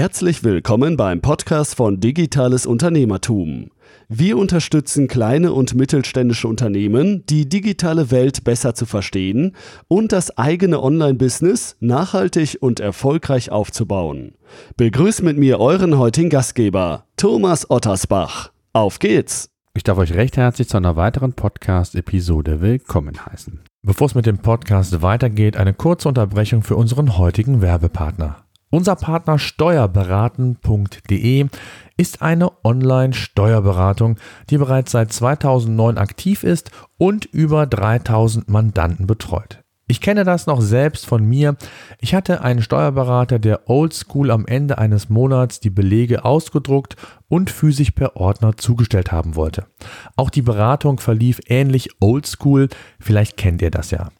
Herzlich willkommen beim Podcast von Digitales Unternehmertum. Wir unterstützen kleine und mittelständische Unternehmen, die digitale Welt besser zu verstehen und das eigene Online-Business nachhaltig und erfolgreich aufzubauen. Begrüßt mit mir euren heutigen Gastgeber, Thomas Ottersbach. Auf geht's! Ich darf euch recht herzlich zu einer weiteren Podcast-Episode willkommen heißen. Bevor es mit dem Podcast weitergeht, eine kurze Unterbrechung für unseren heutigen Werbepartner. Unser Partner steuerberaten.de ist eine Online-Steuerberatung, die bereits seit 2009 aktiv ist und über 3000 Mandanten betreut. Ich kenne das noch selbst von mir. Ich hatte einen Steuerberater, der oldschool am Ende eines Monats die Belege ausgedruckt und physisch per Ordner zugestellt haben wollte. Auch die Beratung verlief ähnlich oldschool, vielleicht kennt ihr das ja.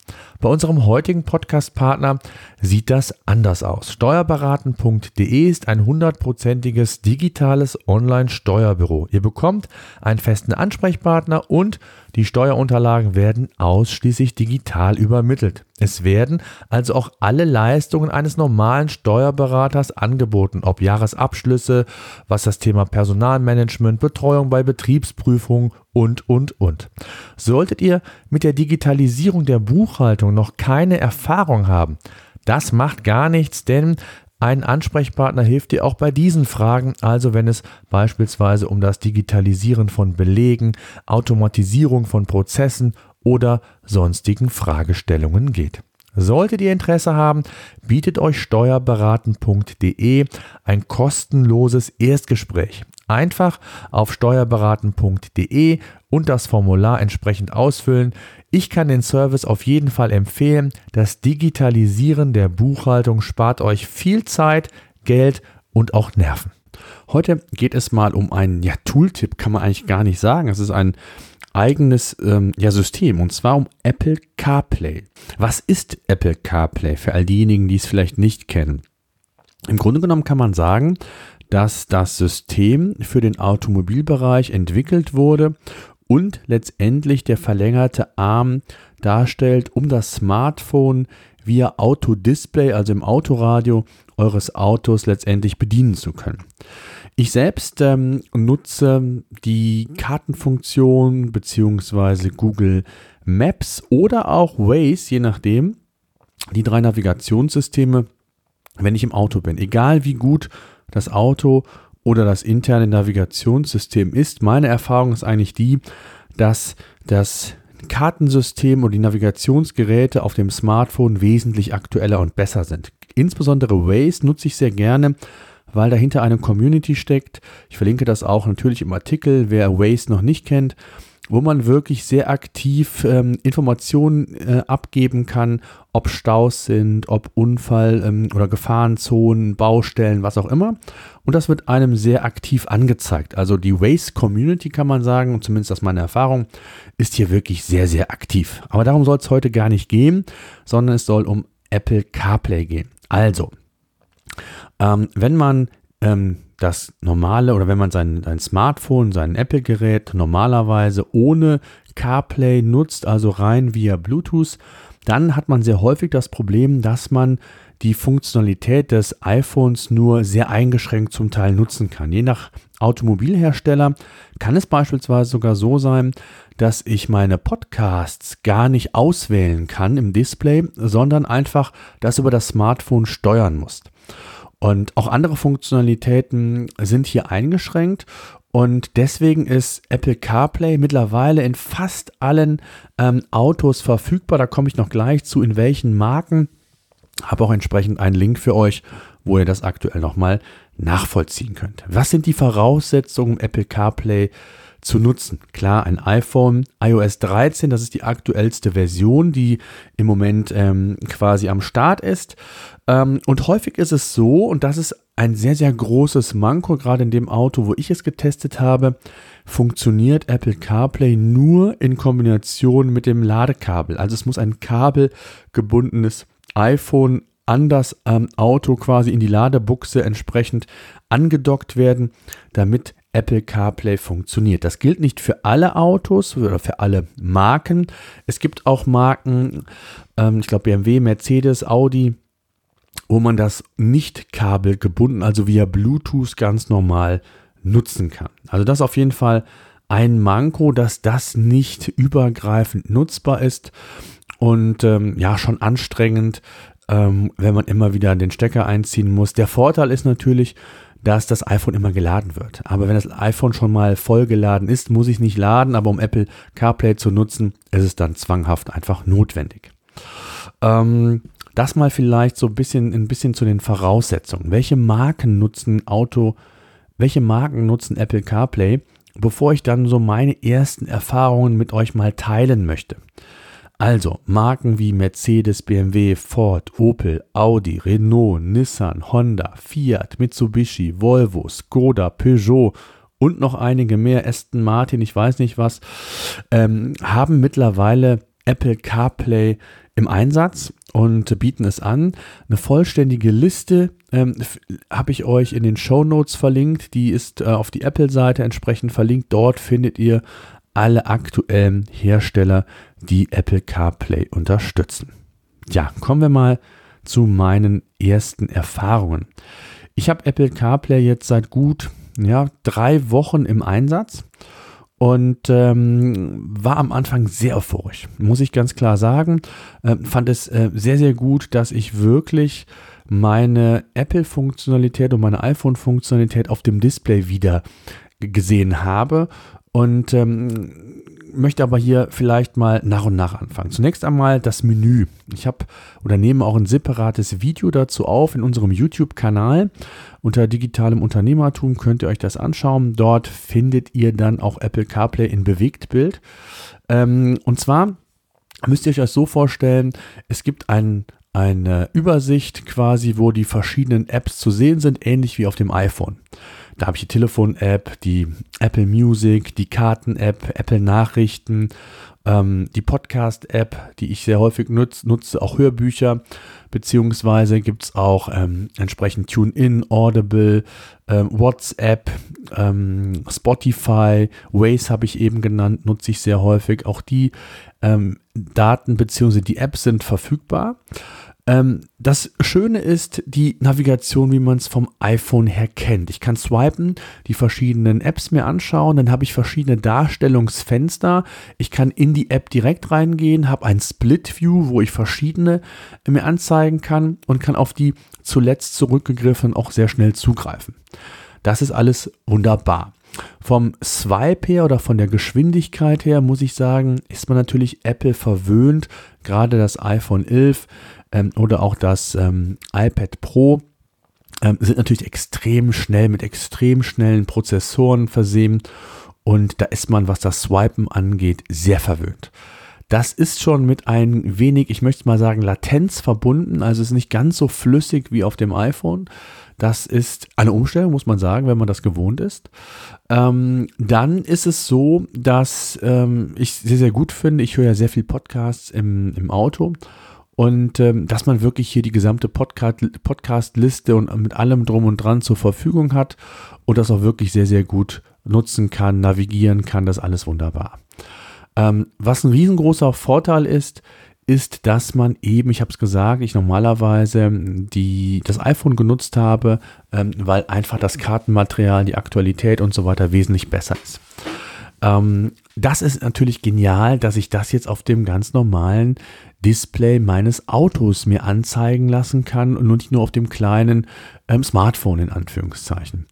Bei unserem heutigen Podcast-Partner sieht das anders aus. Steuerberaten.de ist ein hundertprozentiges digitales Online-Steuerbüro. Ihr bekommt einen festen Ansprechpartner und die Steuerunterlagen werden ausschließlich digital übermittelt. Es werden also auch alle Leistungen eines normalen Steuerberaters angeboten, ob Jahresabschlüsse, was das Thema Personalmanagement, Betreuung bei Betriebsprüfungen und, und, und. Solltet ihr mit der Digitalisierung der Buchhaltung noch keine Erfahrung haben, das macht gar nichts, denn ein Ansprechpartner hilft dir auch bei diesen Fragen, also wenn es beispielsweise um das Digitalisieren von Belegen, Automatisierung von Prozessen oder sonstigen Fragestellungen geht. Solltet ihr Interesse haben, bietet euch steuerberaten.de ein kostenloses Erstgespräch. Einfach auf steuerberaten.de und das Formular entsprechend ausfüllen. Ich kann den Service auf jeden Fall empfehlen. Das Digitalisieren der Buchhaltung spart euch viel Zeit, Geld und auch Nerven. Heute geht es mal um einen ja, Tooltip, kann man eigentlich gar nicht sagen. Es ist ein eigenes ähm, ja, System und zwar um Apple CarPlay. Was ist Apple CarPlay für all diejenigen, die es vielleicht nicht kennen? Im Grunde genommen kann man sagen, dass das System für den Automobilbereich entwickelt wurde und letztendlich der verlängerte Arm darstellt, um das Smartphone via Autodisplay, also im Autoradio eures Autos letztendlich bedienen zu können. Ich selbst ähm, nutze die Kartenfunktion bzw. Google Maps oder auch Waze, je nachdem, die drei Navigationssysteme, wenn ich im Auto bin. Egal wie gut das Auto oder das interne Navigationssystem ist, meine Erfahrung ist eigentlich die, dass das Kartensystem und die Navigationsgeräte auf dem Smartphone wesentlich aktueller und besser sind. Insbesondere Waze nutze ich sehr gerne, weil dahinter eine Community steckt. Ich verlinke das auch natürlich im Artikel, wer Waze noch nicht kennt, wo man wirklich sehr aktiv ähm, Informationen äh, abgeben kann, ob Staus sind, ob Unfall ähm, oder Gefahrenzonen, Baustellen, was auch immer. Und das wird einem sehr aktiv angezeigt. Also die Waze Community kann man sagen, und zumindest aus meiner Erfahrung, ist hier wirklich sehr, sehr aktiv. Aber darum soll es heute gar nicht gehen, sondern es soll um Apple CarPlay gehen. Also, ähm, wenn man ähm, das normale oder wenn man sein, sein Smartphone, sein Apple-Gerät normalerweise ohne CarPlay nutzt, also rein via Bluetooth, dann hat man sehr häufig das Problem, dass man die Funktionalität des iPhones nur sehr eingeschränkt zum Teil nutzen kann. Je nach Automobilhersteller kann es beispielsweise sogar so sein, dass ich meine Podcasts gar nicht auswählen kann im Display, sondern einfach das über das Smartphone steuern muss. Und auch andere Funktionalitäten sind hier eingeschränkt und deswegen ist Apple CarPlay mittlerweile in fast allen ähm, Autos verfügbar. Da komme ich noch gleich zu, in welchen Marken. Habe auch entsprechend einen Link für euch, wo ihr das aktuell nochmal nachvollziehen könnt. Was sind die Voraussetzungen, Apple CarPlay zu nutzen. Klar, ein iPhone iOS 13, das ist die aktuellste Version, die im Moment ähm, quasi am Start ist. Ähm, und häufig ist es so, und das ist ein sehr, sehr großes Manko, gerade in dem Auto, wo ich es getestet habe, funktioniert Apple CarPlay nur in Kombination mit dem Ladekabel. Also es muss ein kabelgebundenes iPhone an das ähm, Auto quasi in die Ladebuchse entsprechend angedockt werden, damit Apple CarPlay funktioniert. Das gilt nicht für alle Autos oder für alle Marken. Es gibt auch Marken, ähm, ich glaube BMW, Mercedes, Audi wo man das nicht kabelgebunden, also via Bluetooth ganz normal nutzen kann. Also das auf jeden Fall ein Manko, dass das nicht übergreifend nutzbar ist und ähm, ja schon anstrengend, ähm, wenn man immer wieder den Stecker einziehen muss. Der Vorteil ist natürlich, dass das iPhone immer geladen wird. Aber wenn das iPhone schon mal voll geladen ist, muss ich nicht laden, aber um Apple CarPlay zu nutzen, ist es dann zwanghaft einfach notwendig. Ähm, das mal vielleicht so ein bisschen, ein bisschen zu den Voraussetzungen. Welche Marken nutzen Auto, welche Marken nutzen Apple CarPlay, bevor ich dann so meine ersten Erfahrungen mit euch mal teilen möchte. Also Marken wie Mercedes, BMW, Ford, Opel, Audi, Renault, Nissan, Honda, Fiat, Mitsubishi, Volvo, Skoda, Peugeot und noch einige mehr, Aston Martin, ich weiß nicht was, ähm, haben mittlerweile Apple CarPlay im Einsatz und bieten es an. Eine vollständige Liste ähm, habe ich euch in den Show Notes verlinkt. Die ist äh, auf die Apple-Seite entsprechend verlinkt. Dort findet ihr alle aktuellen Hersteller, die Apple CarPlay unterstützen. Ja, kommen wir mal zu meinen ersten Erfahrungen. Ich habe Apple CarPlay jetzt seit gut ja, drei Wochen im Einsatz und ähm, war am Anfang sehr euphorisch, muss ich ganz klar sagen. Äh, fand es äh, sehr, sehr gut, dass ich wirklich meine Apple-Funktionalität und meine iPhone-Funktionalität auf dem Display wieder gesehen habe und ähm, möchte aber hier vielleicht mal nach und nach anfangen. Zunächst einmal das Menü. Ich habe oder nehme auch ein separates Video dazu auf in unserem YouTube-Kanal. Unter digitalem Unternehmertum könnt ihr euch das anschauen. Dort findet ihr dann auch Apple CarPlay in Bewegtbild. Ähm, und zwar müsst ihr euch das so vorstellen, es gibt ein, eine Übersicht quasi, wo die verschiedenen Apps zu sehen sind, ähnlich wie auf dem iPhone. Da habe ich die Telefon-App, die Apple Music, die Karten-App, Apple Nachrichten, ähm, die Podcast-App, die ich sehr häufig nutze, nutze auch Hörbücher, beziehungsweise gibt es auch ähm, entsprechend TuneIn, Audible, ähm, WhatsApp, ähm, Spotify, Waze habe ich eben genannt, nutze ich sehr häufig. Auch die ähm, Daten beziehungsweise die Apps sind verfügbar. Ähm, das Schöne ist die Navigation, wie man es vom iPhone her kennt. Ich kann swipen, die verschiedenen Apps mir anschauen, dann habe ich verschiedene Darstellungsfenster. Ich kann in die App direkt reingehen, habe ein Split View, wo ich verschiedene mir anzeigen kann und kann auf die zuletzt zurückgegriffen auch sehr schnell zugreifen. Das ist alles wunderbar. Vom Swipe her oder von der Geschwindigkeit her muss ich sagen, ist man natürlich Apple verwöhnt. Gerade das iPhone 11 ähm, oder auch das ähm, iPad Pro ähm, sind natürlich extrem schnell mit extrem schnellen Prozessoren versehen und da ist man, was das Swipen angeht, sehr verwöhnt. Das ist schon mit ein wenig, ich möchte mal sagen, Latenz verbunden, also ist nicht ganz so flüssig wie auf dem iPhone. Das ist eine Umstellung, muss man sagen, wenn man das gewohnt ist. Ähm, dann ist es so, dass ähm, ich sehr, sehr gut finde, ich höre ja sehr viel Podcasts im, im Auto und ähm, dass man wirklich hier die gesamte Podcast, Podcast-Liste und mit allem drum und dran zur Verfügung hat und das auch wirklich sehr, sehr gut nutzen kann, navigieren kann, das alles wunderbar. Ähm, was ein riesengroßer Vorteil ist, ist, dass man eben, ich habe es gesagt, ich normalerweise die, das iPhone genutzt habe, ähm, weil einfach das Kartenmaterial, die Aktualität und so weiter wesentlich besser ist. Ähm, das ist natürlich genial, dass ich das jetzt auf dem ganz normalen Display meines Autos mir anzeigen lassen kann und nicht nur auf dem kleinen ähm, Smartphone in Anführungszeichen.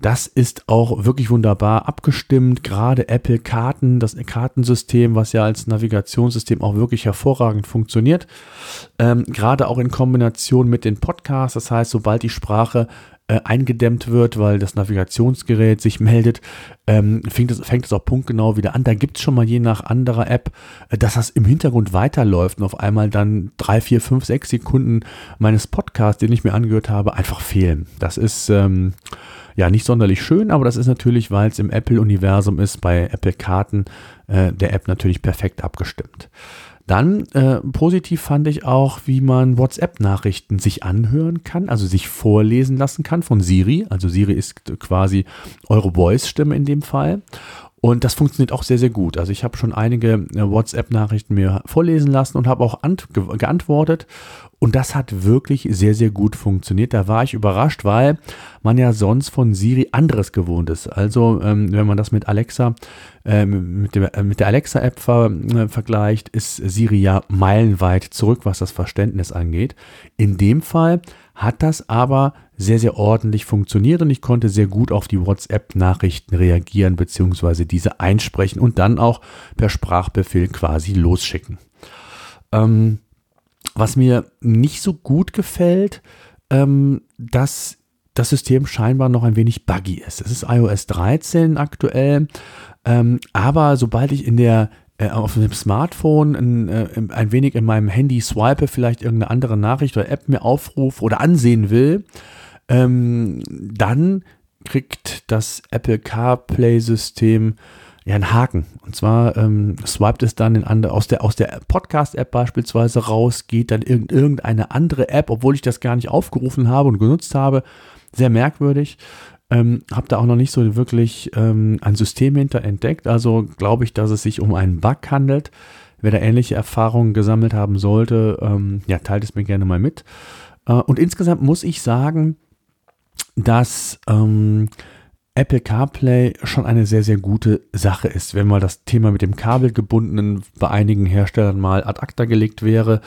Das ist auch wirklich wunderbar abgestimmt. Gerade Apple Karten, das Kartensystem, was ja als Navigationssystem auch wirklich hervorragend funktioniert. Ähm, gerade auch in Kombination mit den Podcasts. Das heißt, sobald die Sprache äh, eingedämmt wird, weil das Navigationsgerät sich meldet, ähm, fängt, es, fängt es auch punktgenau wieder an. Da gibt es schon mal je nach anderer App, äh, dass das im Hintergrund weiterläuft und auf einmal dann drei, vier, fünf, sechs Sekunden meines Podcasts, den ich mir angehört habe, einfach fehlen. Das ist ähm, ja nicht sonderlich schön, aber das ist natürlich, weil es im Apple-Universum ist, bei Apple Karten äh, der App natürlich perfekt abgestimmt. Dann äh, positiv fand ich auch, wie man WhatsApp-Nachrichten sich anhören kann, also sich vorlesen lassen kann von Siri. Also Siri ist quasi eure Voice-Stimme in dem Fall. Und das funktioniert auch sehr, sehr gut. Also ich habe schon einige äh, WhatsApp-Nachrichten mir vorlesen lassen und habe auch geantwortet. Und das hat wirklich sehr, sehr gut funktioniert. Da war ich überrascht, weil man ja sonst von Siri anderes gewohnt ist. Also ähm, wenn man das mit Alexa, äh, mit, dem, äh, mit der Alexa-App ver, äh, vergleicht, ist Siri ja meilenweit zurück, was das Verständnis angeht. In dem Fall hat das aber sehr, sehr ordentlich funktioniert und ich konnte sehr gut auf die WhatsApp-Nachrichten reagieren bzw. diese einsprechen und dann auch per Sprachbefehl quasi losschicken. Ähm, was mir nicht so gut gefällt, ähm, dass das System scheinbar noch ein wenig buggy ist. Es ist iOS 13 aktuell, ähm, aber sobald ich in der äh, auf dem Smartphone ein, äh, ein wenig in meinem Handy swipe, vielleicht irgendeine andere Nachricht oder App mir aufrufe oder ansehen will, ähm, dann kriegt das Apple CarPlay-System ja einen Haken. Und zwar ähm, swiped es dann in andere, aus der, aus der Podcast-App beispielsweise raus, geht dann in irgendeine andere App, obwohl ich das gar nicht aufgerufen habe und genutzt habe. Sehr merkwürdig. Ähm, habe da auch noch nicht so wirklich ähm, ein System hinter entdeckt. Also glaube ich, dass es sich um einen Bug handelt. Wer da ähnliche Erfahrungen gesammelt haben sollte, ähm, ja, teilt es mir gerne mal mit. Äh, und insgesamt muss ich sagen, dass ähm, Apple CarPlay schon eine sehr, sehr gute Sache ist. Wenn mal das Thema mit dem kabelgebundenen bei einigen Herstellern mal ad acta gelegt wäre,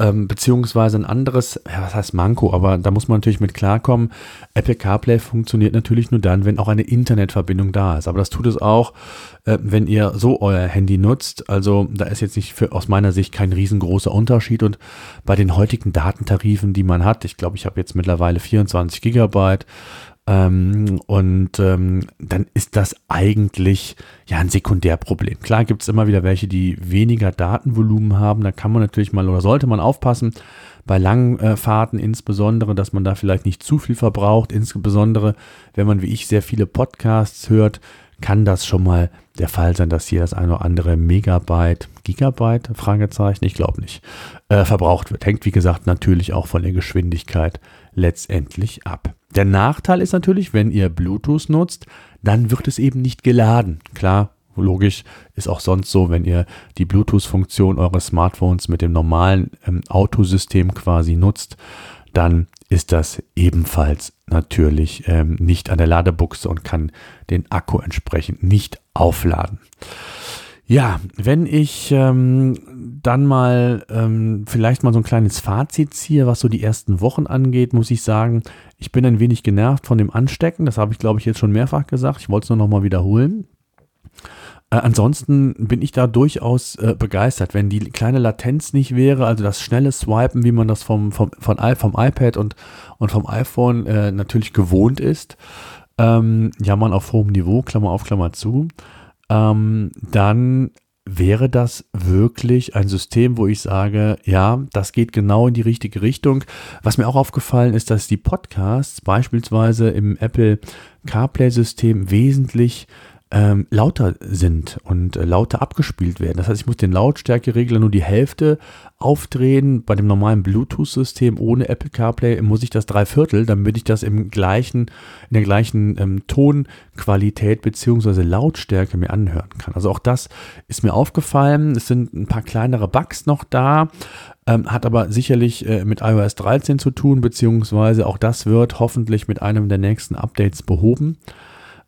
ähm, beziehungsweise ein anderes, ja, was heißt Manko, aber da muss man natürlich mit klarkommen. Apple CarPlay funktioniert natürlich nur dann, wenn auch eine Internetverbindung da ist. Aber das tut es auch, äh, wenn ihr so euer Handy nutzt. Also da ist jetzt nicht für, aus meiner Sicht kein riesengroßer Unterschied. Und bei den heutigen Datentarifen, die man hat, ich glaube, ich habe jetzt mittlerweile 24 Gigabyte, ähm, und ähm, dann ist das eigentlich ja ein Sekundärproblem. Klar gibt es immer wieder welche, die weniger Datenvolumen haben. Da kann man natürlich mal oder sollte man aufpassen, bei langen äh, Fahrten insbesondere, dass man da vielleicht nicht zu viel verbraucht. Insbesondere, wenn man wie ich sehr viele Podcasts hört, kann das schon mal der Fall sein, dass hier das eine oder andere Megabyte, Gigabyte, Fragezeichen, ich glaube nicht, äh, verbraucht wird. Hängt wie gesagt natürlich auch von der Geschwindigkeit letztendlich ab. Der Nachteil ist natürlich, wenn ihr Bluetooth nutzt, dann wird es eben nicht geladen. Klar, logisch ist auch sonst so, wenn ihr die Bluetooth-Funktion eures Smartphones mit dem normalen ähm, Autosystem quasi nutzt, dann ist das ebenfalls natürlich ähm, nicht an der Ladebuchse und kann den Akku entsprechend nicht aufladen. Ja, wenn ich ähm, dann mal ähm, vielleicht mal so ein kleines Fazit ziehe, was so die ersten Wochen angeht, muss ich sagen, ich bin ein wenig genervt von dem Anstecken. Das habe ich, glaube ich, jetzt schon mehrfach gesagt. Ich wollte es nur noch mal wiederholen. Äh, ansonsten bin ich da durchaus äh, begeistert. Wenn die kleine Latenz nicht wäre, also das schnelle Swipen, wie man das vom, vom, von, vom iPad und, und vom iPhone äh, natürlich gewohnt ist, ähm, ja, man auf hohem Niveau, Klammer auf, Klammer zu, ähm, dann wäre das wirklich ein System, wo ich sage, ja, das geht genau in die richtige Richtung. Was mir auch aufgefallen ist, dass die Podcasts beispielsweise im Apple CarPlay-System wesentlich ähm, lauter sind und äh, lauter abgespielt werden. Das heißt, ich muss den Lautstärkeregler nur die Hälfte aufdrehen. Bei dem normalen Bluetooth-System ohne Apple CarPlay muss ich das drei Viertel, damit ich das im gleichen, in der gleichen ähm, Tonqualität bzw. Lautstärke mir anhören kann. Also auch das ist mir aufgefallen. Es sind ein paar kleinere Bugs noch da. Ähm, hat aber sicherlich äh, mit iOS 13 zu tun, beziehungsweise auch das wird hoffentlich mit einem der nächsten Updates behoben.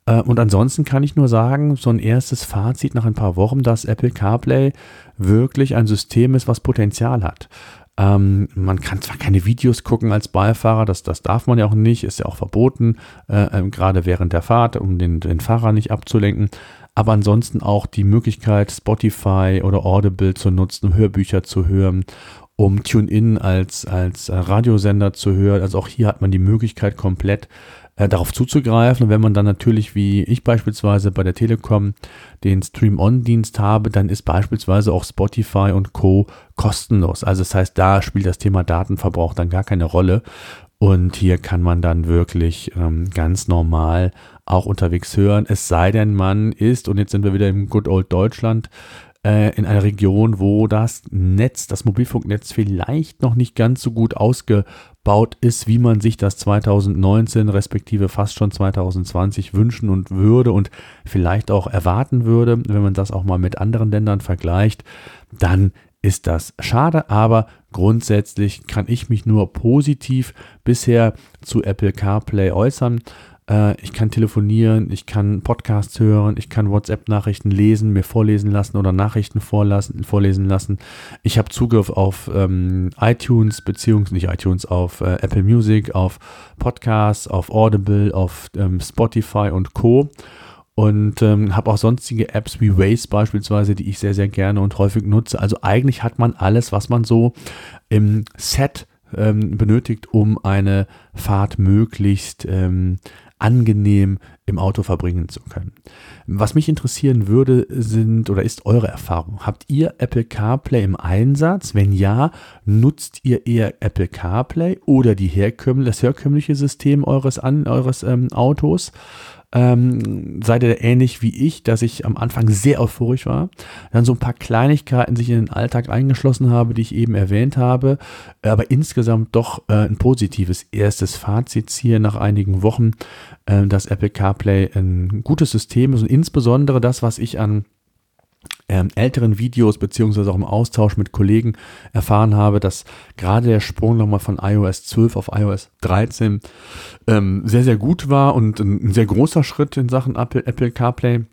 Äh, und ansonsten kann ich nur sagen, so ein erstes Fazit nach ein paar Wochen, dass Apple CarPlay wirklich ein System ist, was Potenzial hat. Ähm, man kann zwar keine Videos gucken als Beifahrer, das, das darf man ja auch nicht, ist ja auch verboten, äh, äh, gerade während der Fahrt, um den, den Fahrer nicht abzulenken. Aber ansonsten auch die Möglichkeit, Spotify oder Audible zu nutzen, um Hörbücher zu hören, um TuneIn als, als Radiosender zu hören. Also auch hier hat man die Möglichkeit, komplett äh, darauf zuzugreifen. Und wenn man dann natürlich, wie ich beispielsweise bei der Telekom, den Stream-On-Dienst habe, dann ist beispielsweise auch Spotify und Co. kostenlos. Also das heißt, da spielt das Thema Datenverbrauch dann gar keine Rolle. Und hier kann man dann wirklich ähm, ganz normal auch unterwegs hören. Es sei denn, man ist, und jetzt sind wir wieder im Good Old Deutschland, äh, in einer Region, wo das Netz, das Mobilfunknetz vielleicht noch nicht ganz so gut ausgebaut ist, wie man sich das 2019 respektive fast schon 2020 wünschen und würde und vielleicht auch erwarten würde, wenn man das auch mal mit anderen Ländern vergleicht, dann ist das schade, aber grundsätzlich kann ich mich nur positiv bisher zu Apple CarPlay äußern. Äh, ich kann telefonieren, ich kann Podcasts hören, ich kann WhatsApp-Nachrichten lesen, mir vorlesen lassen oder Nachrichten vorlassen, vorlesen lassen. Ich habe Zugriff auf ähm, iTunes, beziehungsweise nicht iTunes, auf äh, Apple Music, auf Podcasts, auf Audible, auf ähm, Spotify und Co und ähm, habe auch sonstige Apps wie Waze beispielsweise, die ich sehr, sehr gerne und häufig nutze. Also eigentlich hat man alles, was man so im Set ähm, benötigt, um eine Fahrt möglichst ähm, angenehm im Auto verbringen zu können. Was mich interessieren würde, sind oder ist eure Erfahrung. Habt ihr Apple CarPlay im Einsatz? Wenn ja, nutzt ihr eher Apple CarPlay oder die herkömmliche, das herkömmliche System eures, an, eures ähm, Autos? Ähm, seid ihr ähnlich wie ich, dass ich am Anfang sehr euphorisch war, dann so ein paar Kleinigkeiten sich in den Alltag eingeschlossen habe, die ich eben erwähnt habe, aber insgesamt doch äh, ein positives erstes Fazit ziehe nach einigen Wochen, äh, dass Apple CarPlay ein gutes System ist und insbesondere das, was ich an ähm, älteren Videos beziehungsweise auch im Austausch mit Kollegen erfahren habe, dass gerade der Sprung nochmal von iOS 12 auf iOS 13 ähm, sehr, sehr gut war und ein, sehr großer Schritt in Sachen Apple, Apple CarPlay.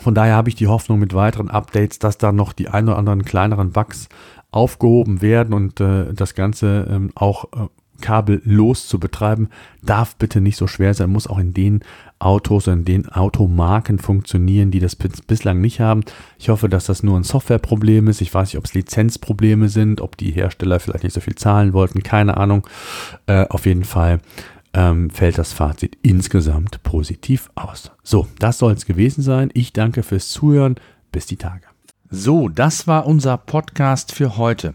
Von daher habe ich die Hoffnung mit weiteren Updates, dass da noch die ein oder anderen kleineren Bugs aufgehoben werden und äh, das Ganze ähm, auch äh, kabellos zu betreiben, darf bitte nicht so schwer sein, muss auch in den Autos, in den Automarken funktionieren, die das bislang nicht haben. Ich hoffe, dass das nur ein Softwareproblem ist. Ich weiß nicht, ob es Lizenzprobleme sind, ob die Hersteller vielleicht nicht so viel zahlen wollten, keine Ahnung. Äh, auf jeden Fall ähm, fällt das Fazit insgesamt positiv aus. So, das soll es gewesen sein. Ich danke fürs Zuhören. Bis die Tage. So, das war unser Podcast für heute.